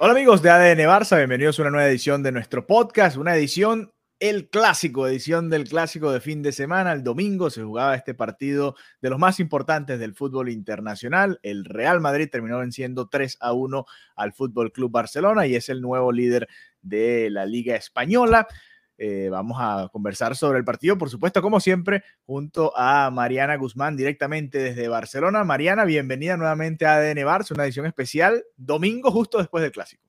Hola amigos de ADN Barça, bienvenidos a una nueva edición de nuestro podcast, una edición, el clásico, edición del clásico de fin de semana. El domingo se jugaba este partido de los más importantes del fútbol internacional. El Real Madrid terminó venciendo 3 a 1 al Fútbol Club Barcelona y es el nuevo líder de la Liga Española. Eh, vamos a conversar sobre el partido, por supuesto, como siempre, junto a Mariana Guzmán directamente desde Barcelona. Mariana, bienvenida nuevamente a ADN Barça, una edición especial, domingo justo después del clásico.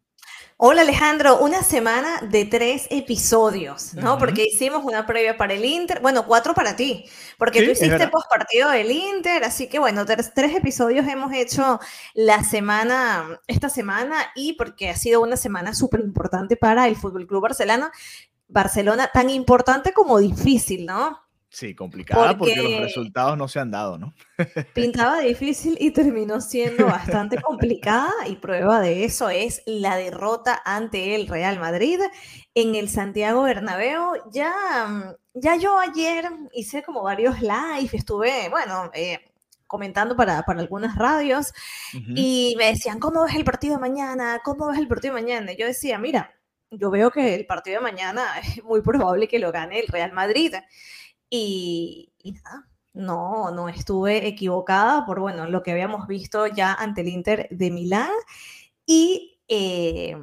Hola Alejandro, una semana de tres episodios, ¿no? Porque hicimos una previa para el Inter, bueno, cuatro para ti, porque Sí, tú hiciste post partido del Inter, así que bueno, tres, tres episodios hemos hecho la semana, esta semana, y porque ha sido una semana súper importante para el Fútbol Club Barcelona, Barcelona, tan importante como difícil, ¿no? Sí, complicada porque, Porque- los resultados no se han dado, ¿no? Pintaba difícil y terminó siendo bastante complicada y prueba de eso es la derrota ante el Real Madrid en el Santiago Bernabéu. Ya, mm, ya yo ayer hice como varios live, estuve, bueno, eh, comentando para, para algunas radios Ujú. y me decían, ¿cómo ves el partido de mañana? ¿Cómo ves el partido de mañana? Y yo decía, mira, yo veo que el partido de mañana es muy probable que lo gane el Real Madrid. Y, y nada, no, no estuve equivocada por, bueno, lo que habíamos visto ya ante el Inter de Milán. Y eh,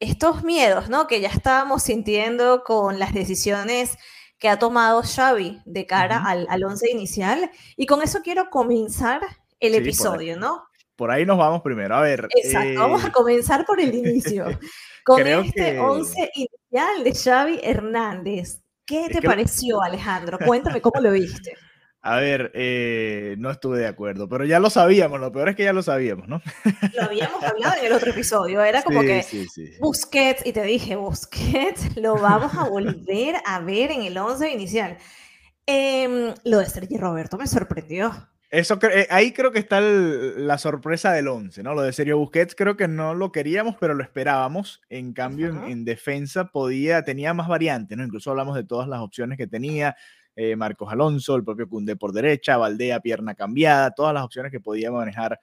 estos miedos, ¿no? Que ya estábamos sintiendo con las decisiones que ha tomado Xavi de cara al, al once inicial. Y con eso quiero comenzar el Sí, por ahí. episodio, ¿no? Por ahí nos vamos primero. A ver. Exacto, vamos eh, a comenzar por el inicio. Con creo este que- once inicial de Xavi Hernández. ¿Qué Es te pareció, Alejandro? Cuéntame cómo lo viste. A ver, eh, no estuve de acuerdo, pero ya lo sabíamos, lo peor es que ya lo sabíamos, ¿no? Lo habíamos hablado en el otro episodio. Era como Sí, que sí, sí. Busquets, y te dije, Busquets, lo vamos a volver a ver en el 11 inicial. Em, lo de Sergi Roberto me sorprendió. Eso, eh, ahí creo que está el- la sorpresa del 11, ¿no? Lo de Sergio Busquets creo que no lo queríamos, pero lo esperábamos. En cambio, en, defensa podía, tenía más variantes, ¿no? Incluso hablamos de todas las opciones que tenía. eh, Marcos Alonso, el propio Cundé por derecha, Valdea, pierna cambiada, todas las opciones que podía manejar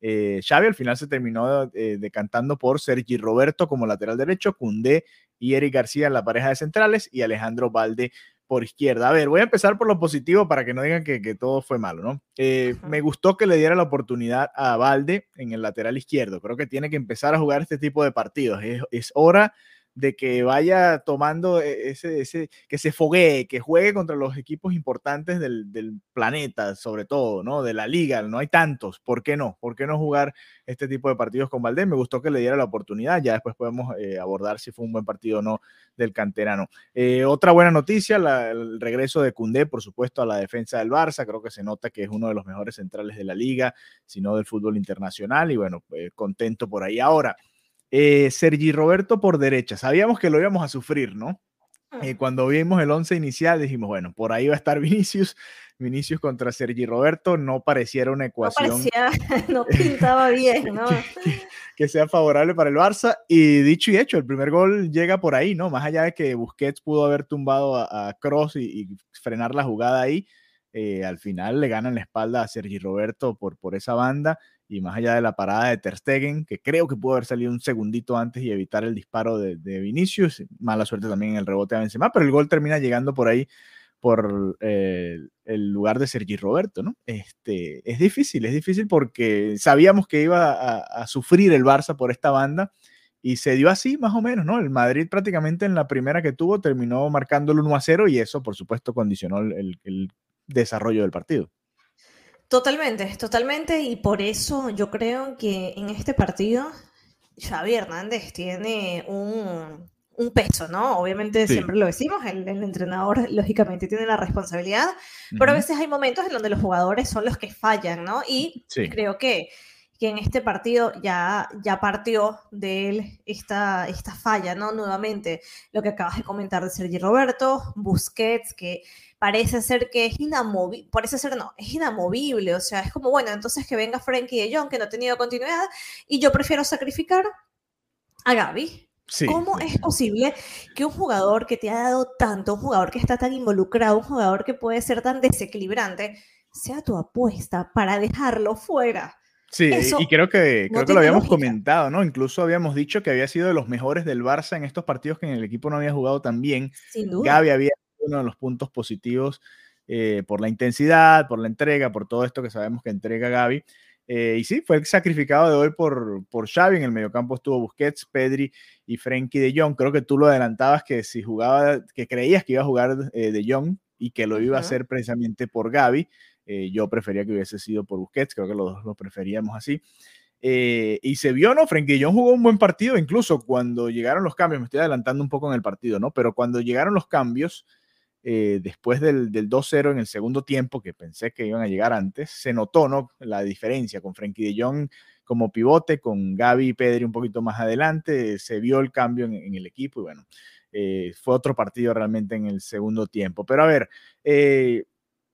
eh, Xavi. Al final se terminó eh, decantando por Sergi Roberto como lateral derecho, Cundé y Eric García en la pareja de centrales y Alejandro Valde por izquierda. A ver, voy a empezar por lo positivo para que no digan que, que todo fue malo, ¿no? Eh. Me gustó que le diera la oportunidad a Valde en el lateral izquierdo. Creo que tiene que empezar a jugar este tipo de partidos. Es, es hora de que vaya tomando e- ese, ese, que se foguee, que juegue contra los equipos importantes del, del planeta, sobre todo, ¿no? De la liga, no hay tantos, ¿por qué no? ¿Por qué no jugar este tipo de partidos con Valdés? Me gustó que le diera la oportunidad, ya después podemos eh, abordar si fue un buen partido o no del canterano. Eh, otra buena noticia, el regreso de Cundé, por supuesto, a la defensa del Barça. Creo que se nota que es uno de los mejores centrales de la liga, si no del fútbol internacional. Y bueno, eh, contento por ahí. Ahora, eh, Sergi Roberto por derecha. Sabíamos que lo íbamos a sufrir, ¿no? Eh, cuando vimos el 11 inicial dijimos, bueno, por ahí va a estar Vinicius. Vinicius contra Sergi Roberto no pareciera una No ecuación parecía, no pintaba bien, ¿no? que sea favorable para el Barça. Y dicho y hecho, el primer gol llega por ahí, ¿no? Más allá de que Busquets pudo haber tumbado a, a Cross y, y frenar la jugada ahí, eh, al final le ganan la espalda a Sergi Roberto por, por esa banda. Y más allá de la parada de Ter Stegen, que creo que pudo haber salido un segundito antes y evitar el disparo de, de Vinicius, mala suerte también en el rebote a Benzema, pero el gol termina llegando por ahí por eh, el lugar de Sergi Roberto, ¿no? Este, es difícil, es difícil porque sabíamos que iba a, sufrir el Barça por esta banda y se dio así más o menos, ¿no? El Madrid prácticamente en la primera que tuvo terminó marcando el 1 a 0 y eso por supuesto condicionó el, el desarrollo del partido. Totalmente, totalmente, y por eso yo creo que en este partido Xavi Hernández tiene un, un peso, ¿no? Obviamente siempre lo decimos, el, entrenador lógicamente tiene la responsabilidad, pero a veces hay momentos en donde los jugadores son los que fallan, ¿no? Y creo que, que en este partido ya, ya partió de él esta, esta falla, ¿no? Nuevamente, lo que acabas de comentar de Sergi Roberto, Busquets, que parece ser que es inamovible, parece ser no, es inamovible, o sea, es como, bueno, entonces que venga Frankie de Jong, que no ha tenido continuidad, y yo prefiero sacrificar a Gaby. ¿Cómo es posible que un jugador que te ha dado tanto, un jugador que está tan involucrado, un jugador que puede ser tan desequilibrante, sea tu apuesta para dejarlo fuera? Sí, y creo que, creo que lo habíamos comentado, ¿no? Incluso habíamos dicho que había sido de los mejores del Barça en estos partidos que en el equipo no había jugado tan bien. Sin duda. Gaby había uno de los puntos positivos eh, por la intensidad, por la entrega, por todo esto que sabemos que entrega Gaby. Eh, y sí, fue el sacrificado de hoy por, por Xavi. En el mediocampo estuvo Busquets, Pedri y Frenkie de Jong. Creo que tú lo adelantabas que si jugaba, que creías que iba a jugar eh, de Jong y que lo iba a hacer precisamente por Gaby. yo prefería que hubiese sido por Busquets, creo que los dos lo preferíamos así. y se vio, ¿no? Frenkie de Jong jugó un buen partido, incluso cuando llegaron los cambios, me estoy adelantando un poco en el partido, ¿no? Pero cuando llegaron los cambios, eh, después del, del 2-0 en el segundo tiempo, que pensé que iban a llegar antes, se notó ¿no? la diferencia con Frankie de Jong como pivote, con Gaby y Pedri un poquito más adelante, se vio el cambio en, el equipo y bueno, eh, fue otro partido realmente en el segundo tiempo. Pero a ver, eh,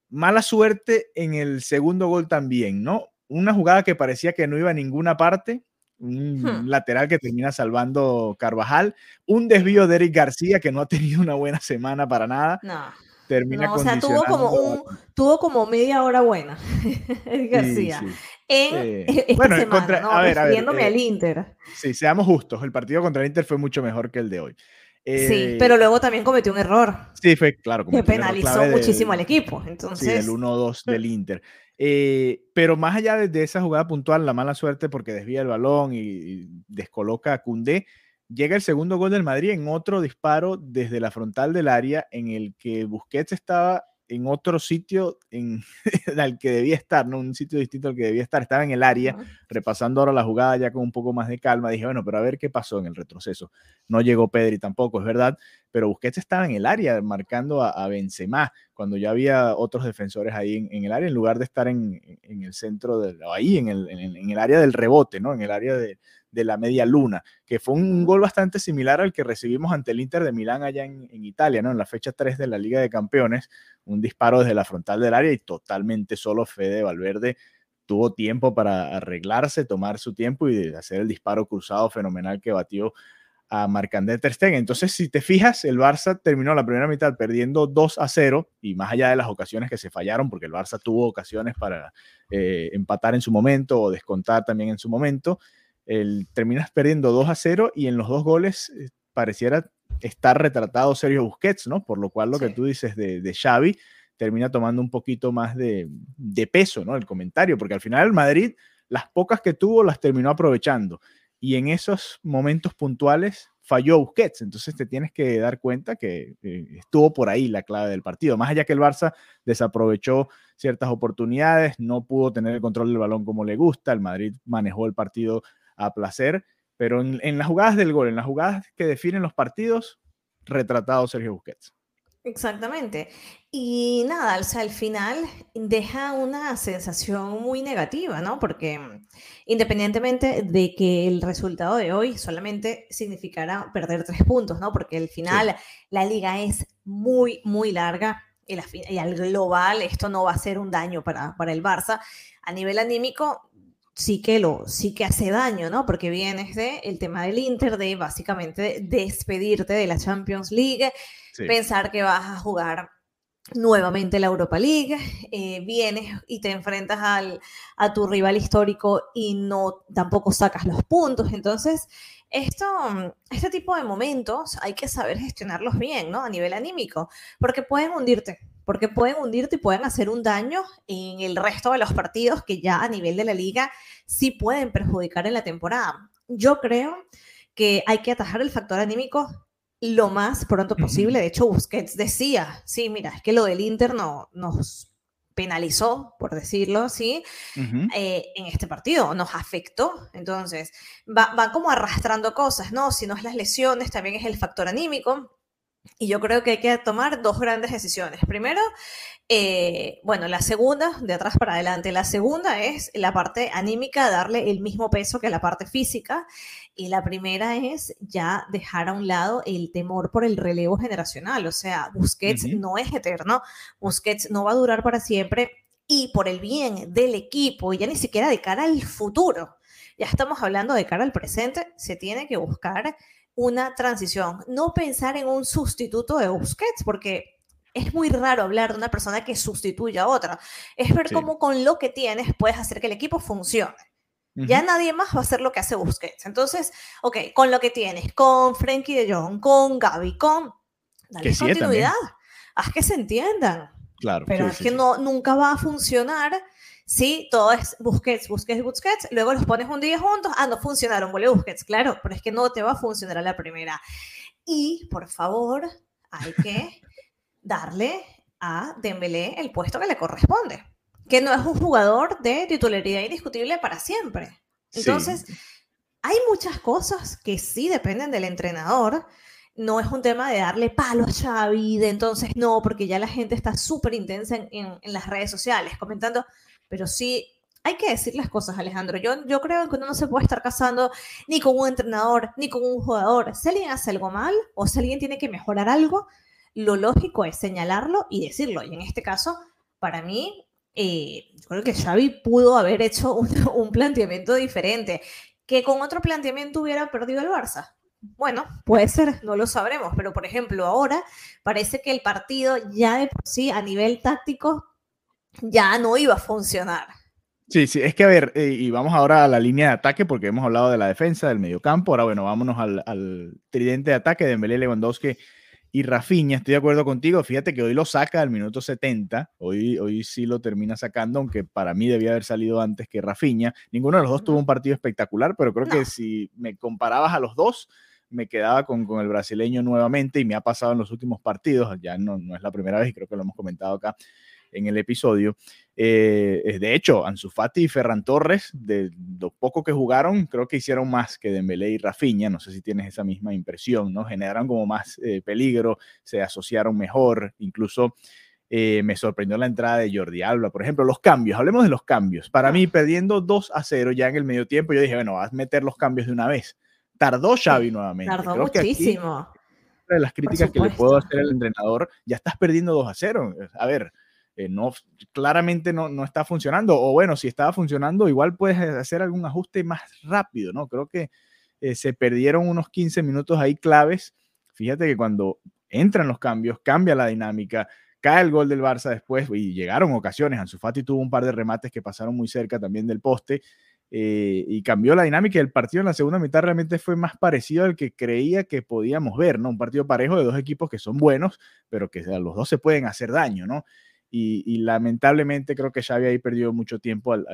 mala suerte en el segundo gol también, ¿no? Una jugada que parecía que no iba a ninguna parte, un hmm. lateral que termina salvando Carvajal, un desvío de Eric García que no ha tenido una buena semana para nada. No. Termina o sea, tuvo como, un, tuvo como media hora buena, Eric García. En esta bueno, semana, contra, ¿no? a ver, a ver, eh, al Inter. Sí, seamos justos, el partido contra el Inter fue mucho mejor que el de hoy. sí, eh, pero luego también cometió un error. Sí, fue claro. Que penalizó muchísimo al equipo. Entonces... Sí, el 1-2 del Inter. Eh, pero más allá de, esa jugada puntual, la mala suerte porque desvía el balón y, descoloca a Cundé, llega el segundo gol del Madrid en otro disparo desde la frontal del área en el que Busquets estaba en otro sitio en, al que debía estar, ¿no? Un sitio distinto al que debía estar. Estaba en el área, repasando ahora la jugada ya con un poco más de calma. Dije, bueno, pero a ver qué pasó en el retroceso. No llegó Pedri tampoco, es verdad, pero Busquets estaba en el área marcando a, Benzema, cuando ya había otros defensores ahí en, el área, en lugar de estar en, el centro, de, ahí en el, en el área del rebote, ¿no? En el área de, de la media luna, que fue un gol bastante similar al que recibimos ante el Inter de Milán allá en, Italia, ¿no? En la fecha 3 de la Liga de Campeones, un disparo desde la frontal del área y totalmente solo Fede Valverde tuvo tiempo para arreglarse, tomar su tiempo y hacer el disparo cruzado fenomenal que batió a Marc-André Ter Stegen. Entonces, si te fijas, el Barça terminó la primera mitad perdiendo 2 a 0 y más allá de las ocasiones que se fallaron, porque el Barça tuvo ocasiones para eh, empatar en su momento o descontar también en su momento, el, terminas perdiendo 2 a 0 y en los dos goles eh, pareciera estar retratado Sergio Busquets, ¿no? Por lo cual lo que tú dices de, de, Xavi termina tomando un poquito más de, de, peso, ¿no? El comentario, porque al final el Madrid, las pocas que tuvo, las terminó aprovechando. Y en esos momentos puntuales falló Busquets. Entonces te tienes que dar cuenta que eh, estuvo por ahí la clave del partido. Más allá que el Barça desaprovechó ciertas oportunidades, no pudo tener el control del balón como le gusta, el Madrid manejó el partido a placer, pero en, las jugadas del gol, en las jugadas que definen los partidos, retratado Sergio Busquets. Exactamente. Y nada, o sea, al final deja una sensación muy negativa, ¿no? Porque mm, independientemente de que el resultado de hoy solamente significará perder tres puntos, ¿no? Porque al final la liga es muy, muy larga y, y, al global esto no va a ser un daño para, para el Barça. A nivel anímico, sí que lo sí que hace daño, ¿no? Porque vienes de el tema del Inter de básicamente despedirte de la Champions League, pensar que vas a jugar nuevamente la Europa League, eh, vienes y te enfrentas al, a tu rival histórico y no tampoco sacas los puntos, entonces esto, este tipo de momentos hay que saber gestionarlos bien, ¿no? A nivel anímico, porque pueden hundirte, porque pueden hundirte y pueden hacer un daño en el resto de los partidos que ya a nivel de la liga sí pueden perjudicar en la temporada. Yo creo que hay que atajar el factor anímico lo más pronto posible. De hecho, Busquets decía, sí, mira, es que lo del Inter no, nos penalizó, por decirlo así, eh, en este partido, nos afectó. Entonces, va, va como arrastrando cosas, ¿no? Si no es las lesiones, también es el factor anímico. Y yo creo que hay que tomar dos grandes decisiones. Primero, eh, bueno, la segunda, de atrás para adelante, la segunda es la parte anímica, darle el mismo peso que la parte física. Y la primera es ya dejar a un lado el temor por el relevo generacional. O sea, Busquets no es eterno, Busquets no va a durar para siempre. Y por el bien del equipo, ya ni siquiera de cara al futuro, ya estamos hablando de cara al presente, se tiene que buscar una transición. No pensar en un sustituto de Busquets, porque es muy raro hablar de una persona que sustituya a otra. Es ver cómo con lo que tienes puedes hacer que el equipo funcione. Ya nadie más va a hacer lo que hace Busquets. Entonces, ok, con lo que tienes, con Frankie de Jong, con Gaby, con... Dale continuidad. Haz que se entiendan. Claro. Pero es que no, nunca va a funcionar si todo es Busquets, Busquets, Busquets. Luego los pones un día juntos. Ah, no funcionaron, vuelve Busquets. Claro, pero es que no te va a funcionar a la primera. Y, por favor, hay que darle a Dembélé el puesto que le corresponde, que no es un jugador de titularidad indiscutible para siempre. Entonces, hay muchas cosas que sí dependen del entrenador. No es un tema de darle palo a Xavi, de entonces no, porque ya la gente está súper intensa en, las redes sociales comentando, pero sí hay que decir las cosas, Alejandro. Yo, yo creo que uno no se puede estar casando ni con un entrenador, ni con un jugador. Si alguien hace algo mal o si alguien tiene que mejorar algo, lo lógico es señalarlo y decirlo. Y en este caso, para mí, eh, yo creo que Xavi pudo haber hecho un, planteamiento diferente. Que con otro planteamiento hubiera perdido el Barça. Bueno, puede ser, no lo sabremos, pero por ejemplo ahora parece que el partido ya de por sí a nivel táctico ya no iba a funcionar. Sí, sí, es que a ver, eh, y vamos ahora a la línea de ataque porque hemos hablado de la defensa, del mediocampo, ahora bueno, vámonos al, al tridente de ataque de Dembélé, Lewandowski y Rafinha, estoy de acuerdo contigo, fíjate que hoy lo saca al minuto 70, hoy, hoy sí lo termina sacando, aunque para mí debía haber salido antes que Rafinha. Ninguno de los dos tuvo un partido espectacular, pero creo que si me comparabas a los dos, me quedaba con, con, el brasileño nuevamente y me ha pasado en los últimos partidos, ya no, no es la primera vez y creo que lo hemos comentado acá en el episodio. Eh, de hecho, Ansu Fati y Ferran Torres, de lo poco que jugaron, creo que hicieron más que Dembélé y Rafinha. No sé si tienes esa misma impresión, ¿no? Generaron como más eh, peligro, se asociaron mejor, incluso eh, me sorprendió la entrada de Jordi Alba, por ejemplo, los cambios, hablemos de los cambios. Para mí, perdiendo 2 a 0 ya en el medio tiempo, yo dije, bueno, vas a meter los cambios de una vez. Tardó Xavi nuevamente. Tardó muchísimo. de las críticas que le puedo hacer al entrenador, ya estás perdiendo 2 a 0. A ver, eh, no, claramente no, no, está funcionando. O bueno, si estaba funcionando, igual puedes hacer algún ajuste más rápido, ¿no? Creo que eh, se perdieron unos 15 minutos ahí claves. Fíjate que cuando entran los cambios, cambia la dinámica, cae el gol del Barça después y llegaron ocasiones. Ansu Fati tuvo un par de remates que pasaron muy cerca también del poste. Eh, y cambió la dinámica del partido en la segunda mitad realmente fue más parecido al que creía que podíamos ver, ¿no? Un partido parejo de dos equipos que son buenos, pero que a los dos se pueden hacer daño, ¿no? Y, lamentablemente creo que Xavi ahí perdió mucho tiempo al,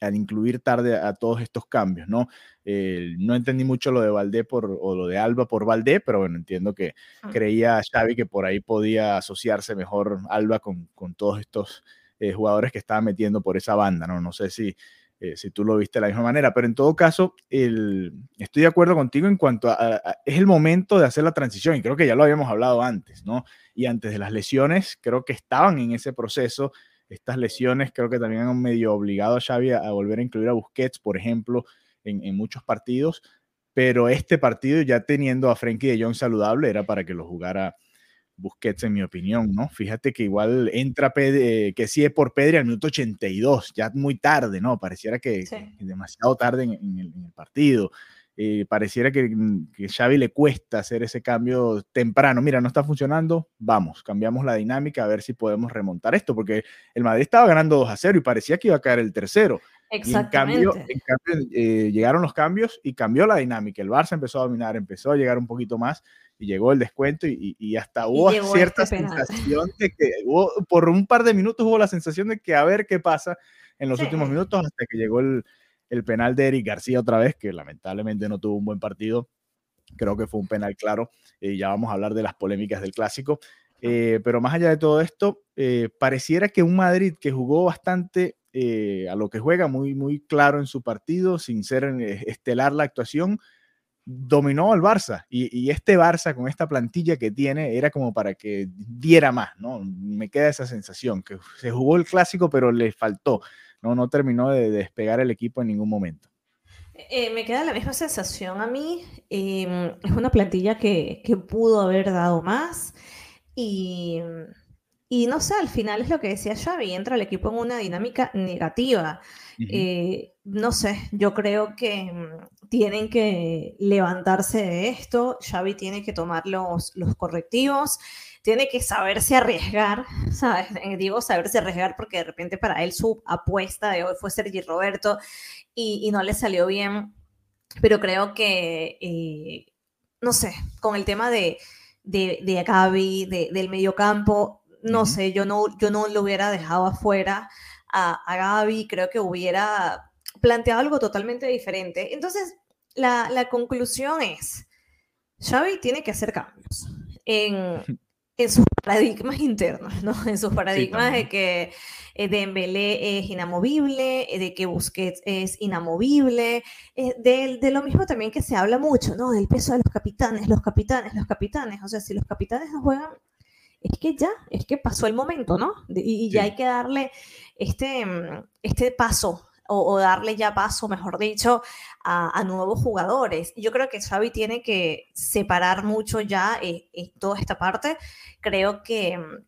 al, incluir tarde a, todos estos cambios, ¿no? Eh, no entendí mucho lo de Valdé por, o lo de Alba por Valdé, pero bueno, entiendo que ah. creía Xavi que por ahí podía asociarse mejor Alba con, con todos estos eh, jugadores que estaba metiendo por esa banda, ¿no? No sé si, eh, si tú lo viste de la misma manera, pero en todo caso, estoy de acuerdo contigo en cuanto a, es el momento de hacer la transición y creo que ya lo habíamos hablado antes, ¿no? Y antes de las lesiones, creo que estaban en ese proceso. Estas lesiones creo que también han medio obligado a Xavi a, volver a incluir a Busquets, por ejemplo, en, en muchos partidos, pero este partido ya teniendo a Frenkie de Jong saludable era para que lo jugara Busquets, en mi opinión, ¿no? Fíjate que igual entra Pedri, que sí es por Pedri al minuto 82, ya muy tarde, ¿no? Pareciera que, demasiado tarde en, el, partido. Eh, pareciera que, mm, que Xavi le cuesta hacer ese cambio temprano. Mira, no está funcionando, vamos, cambiamos la dinámica a ver si podemos remontar esto, porque el Madrid estaba ganando 2 a 0 y parecía que iba a caer el tercero. Exactamente. en cambio, en cambio eh, llegaron los cambios y cambió la dinámica. El Barça empezó a dominar, empezó a llegar un poquito más y llegó el descuento y, hasta hubo cierta este sensación de que por un par de minutos hubo la sensación de que a ver qué pasa en los últimos minutos hasta que llegó el, el, penal de Eric García otra vez, que lamentablemente no tuvo un buen partido. Creo que fue un penal claro. y ya vamos a hablar de las polémicas del clásico. Eh, pero más allá de todo esto, eh, pareciera que un Madrid que jugó bastante a lo que juega, muy, muy claro en su partido, sin ser estelar la actuación, dominó al Barça. Y, este Barça, con esta plantilla que tiene, era como para que diera más, ¿no? Me queda esa sensación, que se jugó el clásico, pero le faltó. No, no terminó de despegar el equipo en ningún momento. Eh, me queda la misma sensación a mí. Em, es una plantilla que, que, pudo haber dado más. Y, y, no sé, al final es lo que decía Xavi, entra el equipo en una dinámica negativa. Eh, no sé, yo creo que mm, tienen que levantarse de esto. Xavi tiene que tomar los, los correctivos tiene que saberse arriesgar, ¿sabes? Eh, digo saberse arriesgar porque de repente para él su apuesta de hoy fue Sergi Roberto y, no le salió bien, pero creo que, eh, no sé, con el tema de, de, de Gaby, de, del mediocampo, no sé, yo no, yo no lo hubiera dejado afuera a, a Gaby, creo que hubiera planteado algo totalmente diferente. Entonces, la, la conclusión es, Xavi tiene que hacer cambios en, en sus paradigmas internos, ¿no? En sus paradigmas de que eh, Dembélé es inamovible, eh, de que Busquets es inamovible, eh, de, de, lo mismo también que se habla mucho, ¿no? Del peso de los capitanes, los capitanes, los capitanes. O sea, si los capitanes no juegan, es que ya, es que pasó el momento, ¿no? y, ya hay que darle este, mm, este paso o, darle ya paso, mejor dicho, a, nuevos jugadores. Yo creo que Xavi tiene que separar mucho ya eh, eh, toda esta parte. Creo que mm,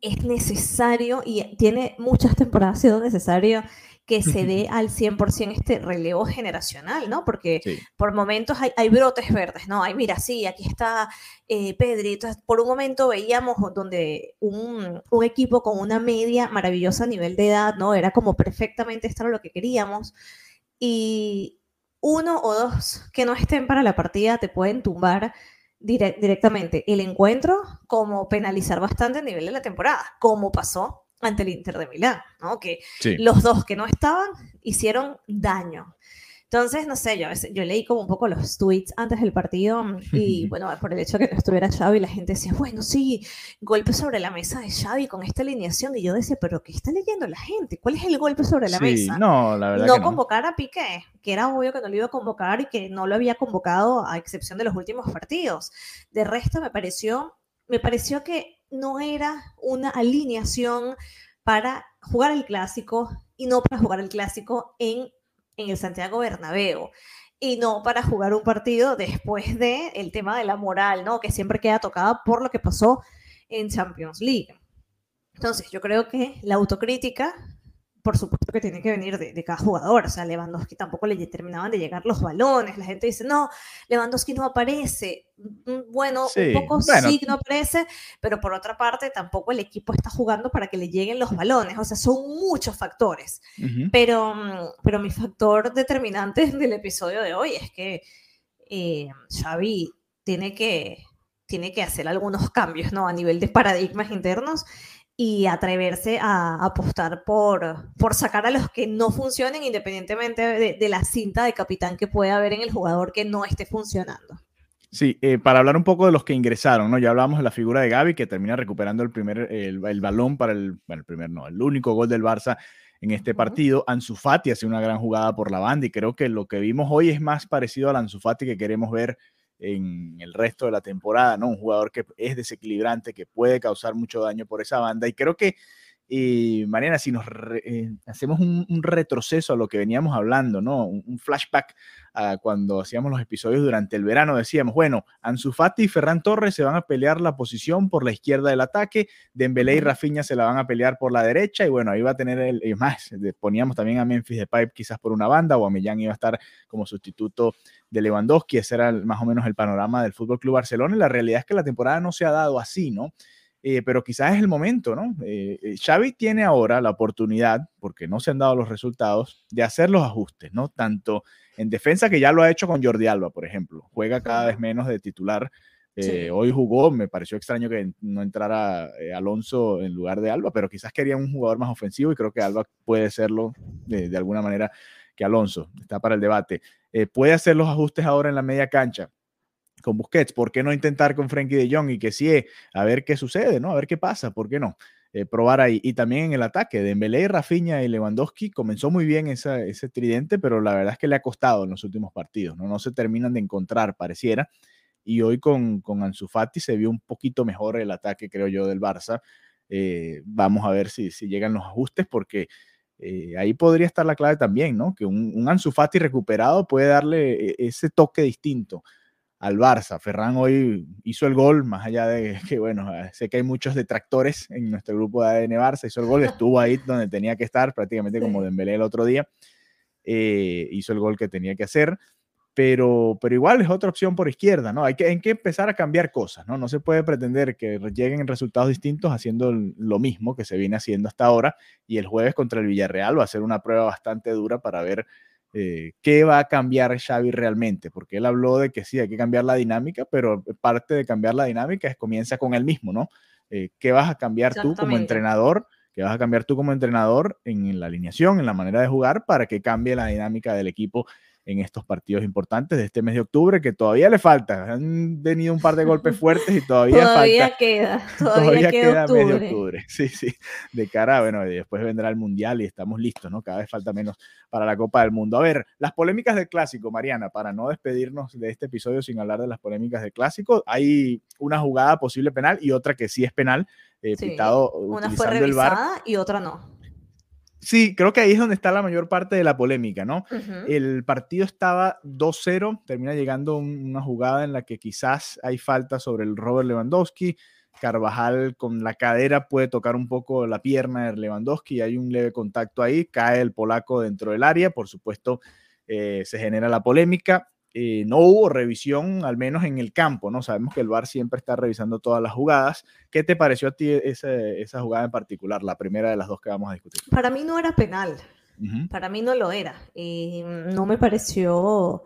es necesario y tiene muchas temporadas sido necesario que se dé al 100% este relevo generacional, ¿no? Porque por momentos hay, brotes verdes, ¿no? Hay, mira, sí, aquí está eh, Pedri. Entonces, por un momento veíamos donde un, un, equipo con una media maravillosa a nivel de edad, ¿no? Era como perfectamente esto lo que queríamos. Y uno o dos que no estén para la partida te pueden tumbar directamente el encuentro, como penalizar bastante el nivel de la temporada, como pasó ante el Inter de Milán, ¿no? Que los dos que no estaban hicieron daño. Entonces, no sé, yo, yo leí como un poco los tweets antes del partido y bueno, por el hecho de que no estuviera Xavi, la gente decía, bueno, sí, golpe sobre la mesa de Xavi con esta alineación. Y yo decía, pero ¿qué está leyendo la gente? ¿Cuál es el golpe sobre la mesa? No, la verdad. No que convocar a Piqué, que era obvio que no lo iba a convocar y que no lo había convocado a excepción de los últimos partidos. De resto, me pareció, me pareció que no era una alineación para jugar el clásico y no para jugar el clásico en, en el Santiago Bernabéu y no para jugar un partido después de el tema de la moral, ¿no? Que siempre queda tocada por lo que pasó en Champions League. Entonces, yo creo que la autocrítica por supuesto que tiene que venir de, cada jugador. O sea, Lewandowski tampoco le terminaban de llegar los balones. La gente dice, no, Lewandowski no aparece. Mm, bueno, un poco sí no aparece, pero por otra parte tampoco el equipo está jugando para que le lleguen los balones. O sea, son muchos factores. pero, mm, pero mi factor determinante del episodio de hoy es que eh, Xavi tiene que, tiene que hacer algunos cambios, ¿no? A nivel de paradigmas internos y atreverse a apostar por, por sacar a los que no funcionen independientemente de, la cinta de capitán que pueda haber en el jugador que no esté funcionando. Sí, eh, para hablar un poco de los que ingresaron, ¿no? Ya hablamos de la figura de Gaby que termina recuperando el primer, el, balón para el, bueno, el primer no, el único gol del Barça en este partido. Ansu Fati hace una gran jugada por la banda y creo que lo que vimos hoy es más parecido al Ansu Fati que queremos ver en el resto de la temporada, ¿no? Un jugador que es desequilibrante, que puede causar mucho daño por esa banda. Y creo que, eh, Mariana, si nos eh, hacemos un, retroceso a lo que veníamos hablando, ¿no? Un, flashback a cuando hacíamos los episodios durante el verano, decíamos, bueno, Ansu Fati y Ferran Torres se van a pelear la posición por la izquierda del ataque, Dembélé y Rafinha se la van a pelear por la derecha, y bueno, ahí va a tener el, y más, poníamos también a Memphis de Pipe quizás por una banda, o a Millán iba a estar como sustituto de Lewandowski, ese era más o menos el panorama del Fútbol Club Barcelona, y la realidad es que la temporada no se ha dado así, ¿no? Eh, pero quizás es el momento, ¿no? Eh, eh, Xavi tiene ahora la oportunidad, porque no se han dado los resultados, de hacer los ajustes, ¿no? Tanto en defensa, que ya lo ha hecho con Jordi Alba, por ejemplo, juega cada vez menos de titular. Hoy jugó, me pareció extraño que no entrara Alonso en lugar de Alba, pero quizás quería un jugador más ofensivo y creo que Alba puede serlo de alguna manera que Alonso, está para el debate. puede hacer los ajustes ahora en la media cancha con Busquets, ¿por qué no intentar con Frenkie de Jong y que sí, a ver qué sucede, ¿no? A ver qué pasa, ¿por qué no? Eh, probar ahí. Y también en el ataque, Dembélé, Rafinha y Lewandowski comenzó muy bien ese tridente, pero la verdad es que le ha costado en los últimos partidos, ¿no? No se terminan de encontrar, pareciera. Y hoy con, con Ansu Fati se vio un poquito mejor el ataque, creo yo, del Barça. Eh, vamos a ver si, si llegan los ajustes, porque eh, ahí podría estar la clave también, ¿no? Que un, un Ansu Fati recuperado puede darle ese toque distinto al Barça. Ferran hoy hizo el gol, más allá de que, bueno, eh, sé que hay muchos detractores en nuestro grupo de ADN Barça, hizo el gol, estuvo ahí donde tenía que estar, prácticamente como Dembélé el otro día, eh, hizo el gol que tenía que hacer, pero, pero igual es otra opción por izquierda, ¿no? Hay que, hay que empezar a cambiar cosas, ¿no? No se puede pretender que lleguen resultados distintos haciendo lo mismo que se viene haciendo hasta ahora, y el jueves contra el Villarreal va a ser una prueba bastante dura para ver eh, qué va a cambiar Xavi realmente, porque él habló de que sí, hay que cambiar la dinámica, pero parte de cambiar la dinámica es comienza con él mismo, ¿no? Eh, ¿Qué vas a cambiar tú como entrenador? ¿Qué vas a cambiar tú como entrenador en la alineación, en la manera de jugar, para que cambie la dinámica del equipo en estos partidos importantes de este mes de octubre, que todavía le falta. Han venido un par de golpes fuertes y todavía, todavía queda, todavía, queda, octubre. mes de octubre. Sí, sí, de cara, bueno, después vendrá el Mundial y estamos listos, ¿no? Cada vez falta menos para la Copa del Mundo. A ver, las polémicas del Clásico, Mariana, para no despedirnos de este episodio sin hablar de las polémicas del Clásico, hay una jugada posible penal y otra que sí es penal, eh, pitado Una fue revisada y otra no. Sí, creo que ahí es donde está la mayor parte de la polémica, ¿no? El partido estaba 2-0, termina llegando una jugada en la que quizás hay falta sobre el Robert Lewandowski. Carvajal con la cadera puede tocar un poco la pierna de Lewandowski, hay un leve contacto ahí, cae el polaco dentro del área, por supuesto eh, se genera la polémica. Eh, no hubo revisión, al menos en el campo, ¿no? Sabemos que el VAR siempre está revisando todas las jugadas. ¿Qué te pareció a ti esa, jugada en particular, la primera de las dos que vamos a discutir? Para mí no era penal, para mí no lo era. Y no me pareció,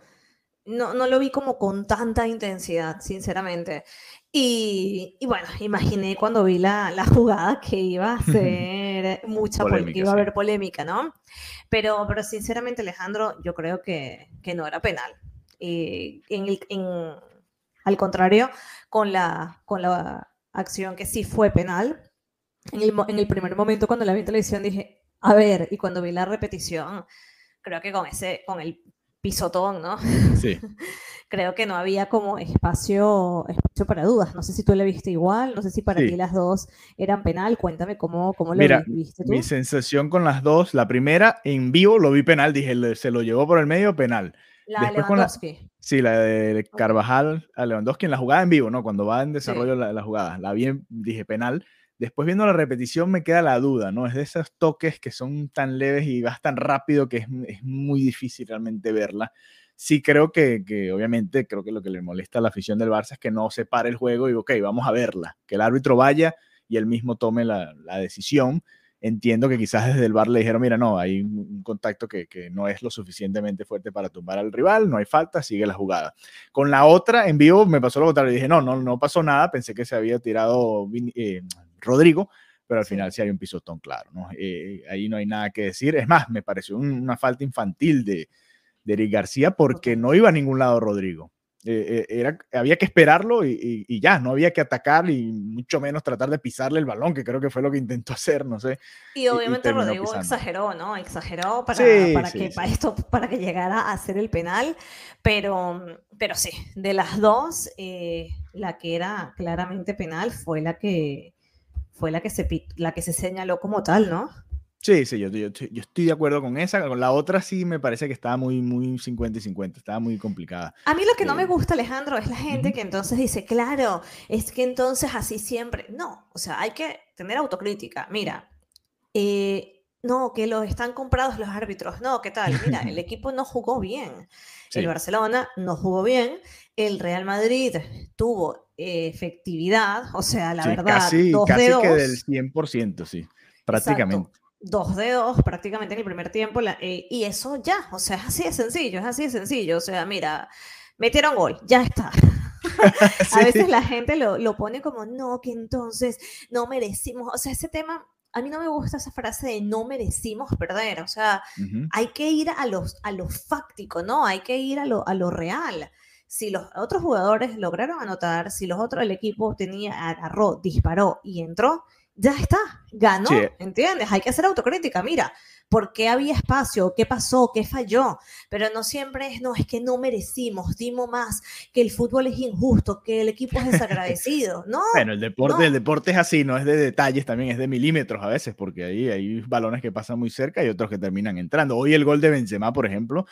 no, no lo vi como con tanta intensidad, sinceramente. Y, bueno, imaginé cuando vi la, jugada que iba a ser mucha polémica, iba a haber polémica, ¿no? Pero, pero sinceramente, Alejandro, yo creo que, que no era penal. Eh, en al contrario, con la, con la acción que sí fue penal. En el, en el primer momento cuando la vi en televisión dije, a ver, y cuando vi la repetición, creo que con ese, con el pisotón, ¿no? Sí. creo que no había como espacio, espacio para dudas. No sé si tú le viste igual, no sé si para ti las dos eran penal. Cuéntame cómo, cómo lo viste tú. Mi sensación con las dos, la primera en vivo lo vi penal, dije, se lo llevó por el medio penal. La de Lewandowski. sí, la de Carvajal a Lewandowski en la jugada en vivo, ¿no? Cuando va en desarrollo la, jugada. La vi, dije penal. Después viendo la repetición me queda la duda, ¿no? Es de esos toques que son tan leves y vas tan rápido que es, es muy difícil realmente verla. Sí creo que, que, obviamente, creo que lo que le molesta a la afición del Barça es que no se pare el juego y, ok, vamos a verla. Que el árbitro vaya y él mismo tome la, la decisión entiendo que quizás desde el bar le dijeron, mira, no, hay un contacto que, no es lo suficientemente fuerte para tumbar al rival, no hay falta, sigue la jugada. Con la otra, en vivo, me pasó lo contrario, dije, no, no, no pasó nada, pensé que se había tirado eh, Rodrigo, pero al final sí hay un pisotón claro, ¿no? Eh, ahí no hay nada que decir. Es más, me pareció una falta infantil de, de Eric García porque no iba a ningún lado Rodrigo. Eh, eh, era, había que esperarlo y, ya, no había que atacar y mucho menos tratar de pisarle el balón, que creo que fue lo que intentó hacer, no sé. Y obviamente Rodrigo exageró, ¿no? Exageró para, para que, Para, esto, para que llegara a hacer el penal, pero, pero sí, de las dos, eh, la que era claramente penal fue la que, fue la que, se, la que se señaló como tal, ¿no? Sí, sí, yo, yo, estoy de acuerdo con esa. Con la otra sí me parece que estaba muy, muy 50 y 50, estaba muy complicada. A mí lo que no me eh, gusta, Alejandro, es la gente que entonces dice, claro, es que entonces así siempre. No, o sea, hay que tener autocrítica. Mira, eh, no, que los están comprados los árbitros. No, ¿qué tal? Mira, el equipo no jugó bien. El Barcelona no jugó bien. El Real Madrid tuvo efectividad, o sea, la verdad, casi, casi que del 100%, sí, prácticamente dos dedos prácticamente en el primer tiempo eh, y eso ya, o sea, es así de sencillo, es así de sencillo, o sea, mira, metieron gol, ya está. A veces la gente lo, lo, pone como, no, que entonces no merecimos, o sea, ese tema, a mí no me gusta esa frase de no merecimos perder, o sea, hay que ir a, los, a lo fáctico, ¿no? Hay que ir a lo, a lo real. Si los otros jugadores lograron anotar, si los otros, el equipo tenía, agarró, disparó y entró, ya está, ganó, ¿entiendes? Hay que hacer autocrítica, mira, ¿por qué había espacio? ¿Qué pasó? ¿Qué falló? Pero no siempre es, no, es que no merecimos, dimos más, que el fútbol es injusto, que el equipo es desagradecido, ¿no? Bueno, el deporte, el deporte es así, no es de detalles, también es de milímetros a veces, porque ahí hay balones que pasan muy cerca y otros que terminan entrando. Hoy el gol de Benzema, por ejemplo,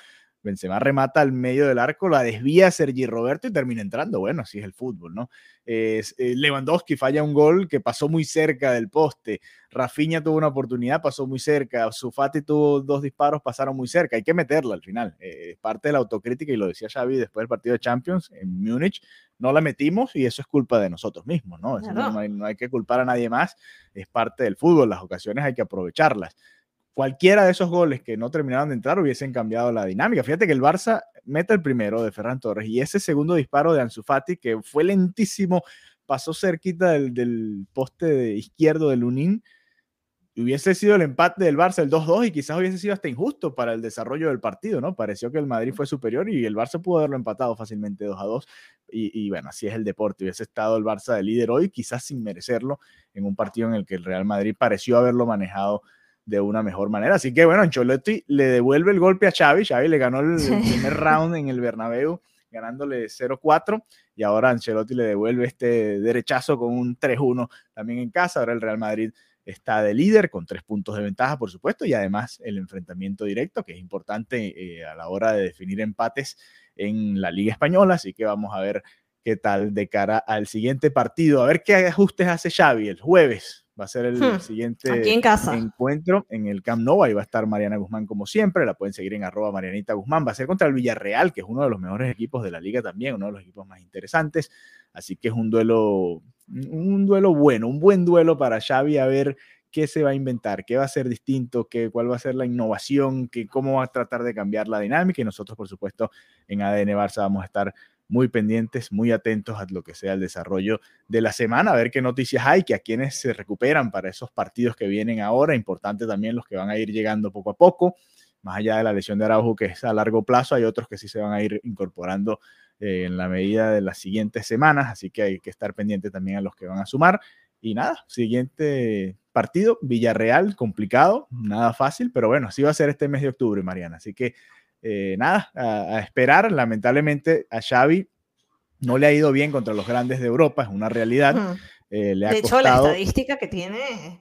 Benzema remata al medio del arco, la desvía Sergi Roberto y termina entrando. Bueno, así es el fútbol, ¿no? Eh, Lewandowski falla un gol que pasó muy cerca del poste. Rafinha tuvo una oportunidad, pasó muy cerca. Sufati tuvo dos disparos, pasaron muy cerca. Hay que meterla al final. Eh, es parte de la autocrítica y lo decía Xavi después del partido de Champions en Múnich. No la metimos y eso es culpa de nosotros mismos, ¿no? no, hay, no hay que culpar a nadie más. Es parte del fútbol. Las ocasiones hay que aprovecharlas cualquiera de esos goles que no terminaron de entrar hubiesen cambiado la dinámica. Fíjate que el Barça mete el primero de Ferran Torres y ese segundo disparo de Ansu Fati, que fue lentísimo, pasó cerquita del, poste de izquierdo de Lunin, hubiese sido el empate del Barça, el 2-2, y quizás hubiese sido hasta injusto para el desarrollo del partido, ¿no? Pareció que el Madrid fue superior y el Barça pudo haberlo empatado fácilmente 2-2. Y, y bueno, así es el deporte. Hubiese estado el Barça de líder hoy, quizás sin merecerlo, en un partido en el que el Real Madrid pareció haberlo manejado de una mejor manera. Así que bueno, Ancelotti le devuelve el golpe a Xavi. Xavi le ganó el, primer round en el Bernabéu ganándole 0-4 y ahora Ancelotti le devuelve este derechazo con un 3-1 también en casa. Ahora el Real Madrid está de líder con tres puntos de ventaja, por supuesto, y además el enfrentamiento directo, que es importante eh, a la hora de definir empates en la Liga Española. Así que vamos a ver qué tal de cara al siguiente partido. A ver qué ajustes hace Xavi el jueves va a ser el hmm, siguiente encuentro en el Camp Nou. Ahí va a estar Mariana Guzmán como siempre. La pueden seguir en arroba Marianita Guzmán. Va a ser contra el Villarreal, que es uno de los mejores equipos de la liga también, uno de los equipos más interesantes. Así que es un duelo, un duelo bueno, un buen duelo para Xavi a ver qué se va a inventar, qué va a ser distinto, qué, cuál va a ser la innovación, qué, cómo va a tratar de cambiar la dinámica. Y nosotros, por supuesto, en ADN Barça vamos a estar muy pendientes, muy atentos a lo que sea el desarrollo de la semana, a ver qué noticias hay, que a quienes se recuperan para esos partidos que vienen ahora, importante también los que van a ir llegando poco a poco, más allá de la lesión de Araujo que es a largo plazo, hay otros que sí se van a ir incorporando eh, en la medida de las siguientes semanas, así que hay que estar pendiente también a los que van a sumar. Y nada, siguiente partido, Villarreal, complicado, nada fácil, pero bueno, así va a ser este mes de octubre, Mariana. Así que eh, nada, a, esperar. Lamentablemente a Xavi no le ha ido bien contra los grandes de Europa, es una realidad. Eh, de hecho, la estadística que tiene,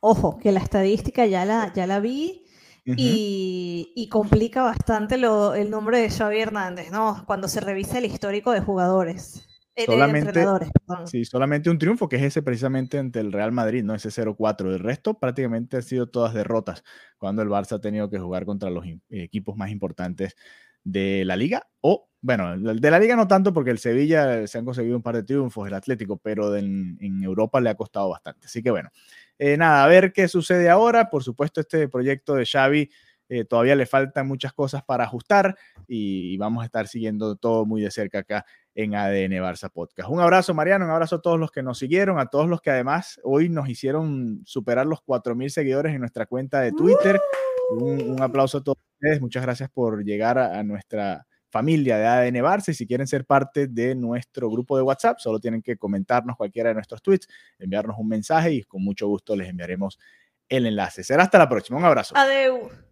ojo, que la estadística ya la, ya la vi. y, complica bastante lo, el nombre de Xavi Hernández, ¿no? Cuando se revisa el histórico de jugadores. Eh, solamente, sí, solamente un triunfo, que es ese precisamente ante el Real Madrid, ¿no? Ese 0-4. El resto prácticamente han sido todas derrotas cuando el Barça ha tenido que jugar contra los equipos más importantes de la liga. O, bueno, de la liga no tanto porque el Sevilla se han conseguido un par de triunfos, el Atlético, pero en, Europa le ha costado bastante. Así que bueno, eh, nada, a ver qué sucede ahora. Por supuesto, este proyecto de Xavi eh, todavía le faltan muchas cosas para ajustar y, vamos a estar siguiendo todo muy de cerca acá en ADN Barça Podcast. Un abrazo, Mariano, un abrazo a todos los que nos siguieron, a todos los que además hoy nos hicieron superar los 4.000 seguidores en nuestra cuenta de Twitter. Un, aplauso a todos ustedes, muchas gracias por llegar a, nuestra familia de ADN Barça y si quieren ser parte de nuestro grupo de WhatsApp, solo tienen que comentarnos cualquiera de nuestros tweets, enviarnos un mensaje y con mucho gusto les enviaremos el enlace. Será hasta la próxima. Un abrazo. Adiós.